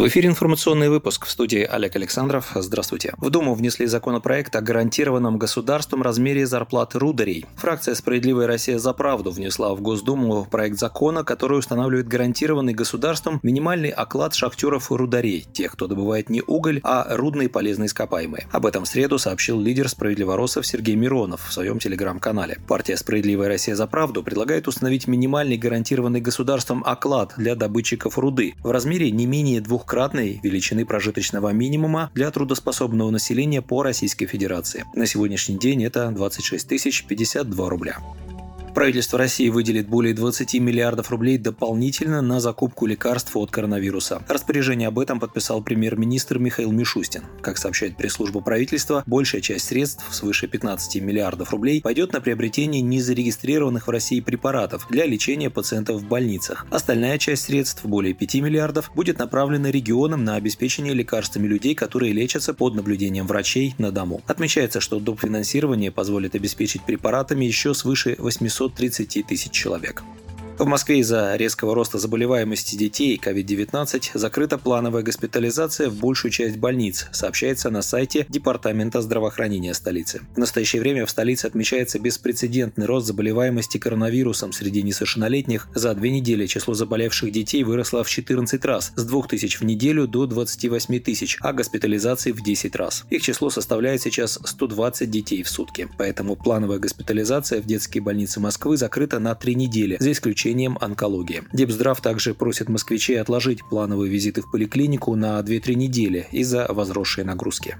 В эфире информационный выпуск в студии Олег Александров. Здравствуйте. В Думу внесли законопроект о гарантированном государством размере зарплат рударей. Фракция «Справедливая Россия за правду» внесла в Госдуму проект закона, который устанавливает гарантированный государством минимальный оклад шахтеров и рударей, тех, кто добывает не уголь, а рудные полезные ископаемые. Об этом в среду сообщил лидер справедливоросов Сергей Миронов в своем телеграм-канале. Партия «Справедливая Россия за правду» предлагает установить минимальный гарантированный государством оклад для добытчиков руды в размере не менее двух двухкратной величины прожиточного минимума для трудоспособного населения по Российской Федерации. На сегодняшний день это 26 тысяч 52 рубля. Правительство России выделит более 20 миллиардов рублей дополнительно на закупку лекарств от коронавируса. Распоряжение об этом подписал премьер-министр Михаил Мишустин. Как сообщает пресс-служба правительства, большая часть средств, свыше 15 миллиардов рублей, пойдет на приобретение незарегистрированных в России препаратов для лечения пациентов в больницах. Остальная часть средств, более 5 миллиардов, будет направлена регионам на обеспечение лекарствами людей, которые лечатся под наблюдением врачей на дому. Отмечается, что доп. финансирование позволит обеспечить препаратами еще свыше 800 230 тысяч человек. В Москве из-за резкого роста заболеваемости детей COVID-19 закрыта плановая госпитализация в большую часть больниц, сообщается на сайте Департамента здравоохранения столицы. В настоящее время в столице отмечается беспрецедентный рост заболеваемости коронавирусом среди несовершеннолетних. За две недели число заболевших детей выросло в 14 раз, с 2 тысяч в неделю до 28 тысяч, а госпитализации в 10 раз. Их число составляет сейчас 120 детей в сутки. Поэтому плановая госпитализация в детские больницы Москвы закрыта на три недели, за исключением лечением онкологии. Депздрав также просит москвичей отложить плановые визиты в поликлинику на 2-3 недели из-за возросшей нагрузки.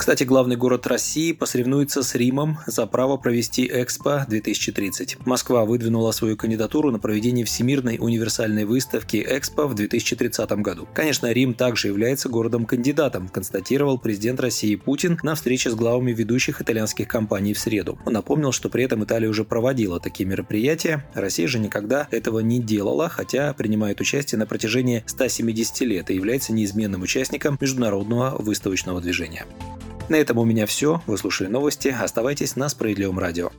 Кстати, главный город России посоревнуется с Римом за право провести Экспо 2030. Москва выдвинула свою кандидатуру на проведение Всемирной универсальной выставки Экспо в 2030 году. Конечно, Рим также является городом-кандидатом, констатировал президент России Путин на встрече с главами ведущих итальянских компаний в среду. Он напомнил, что при этом Италия уже проводила такие мероприятия, Россия же никогда этого не делала, хотя принимает участие на протяжении 170 лет и является неизменным участником международного выставочного движения. На этом у меня все. Вы слушали новости. Оставайтесь на Справедливом радио.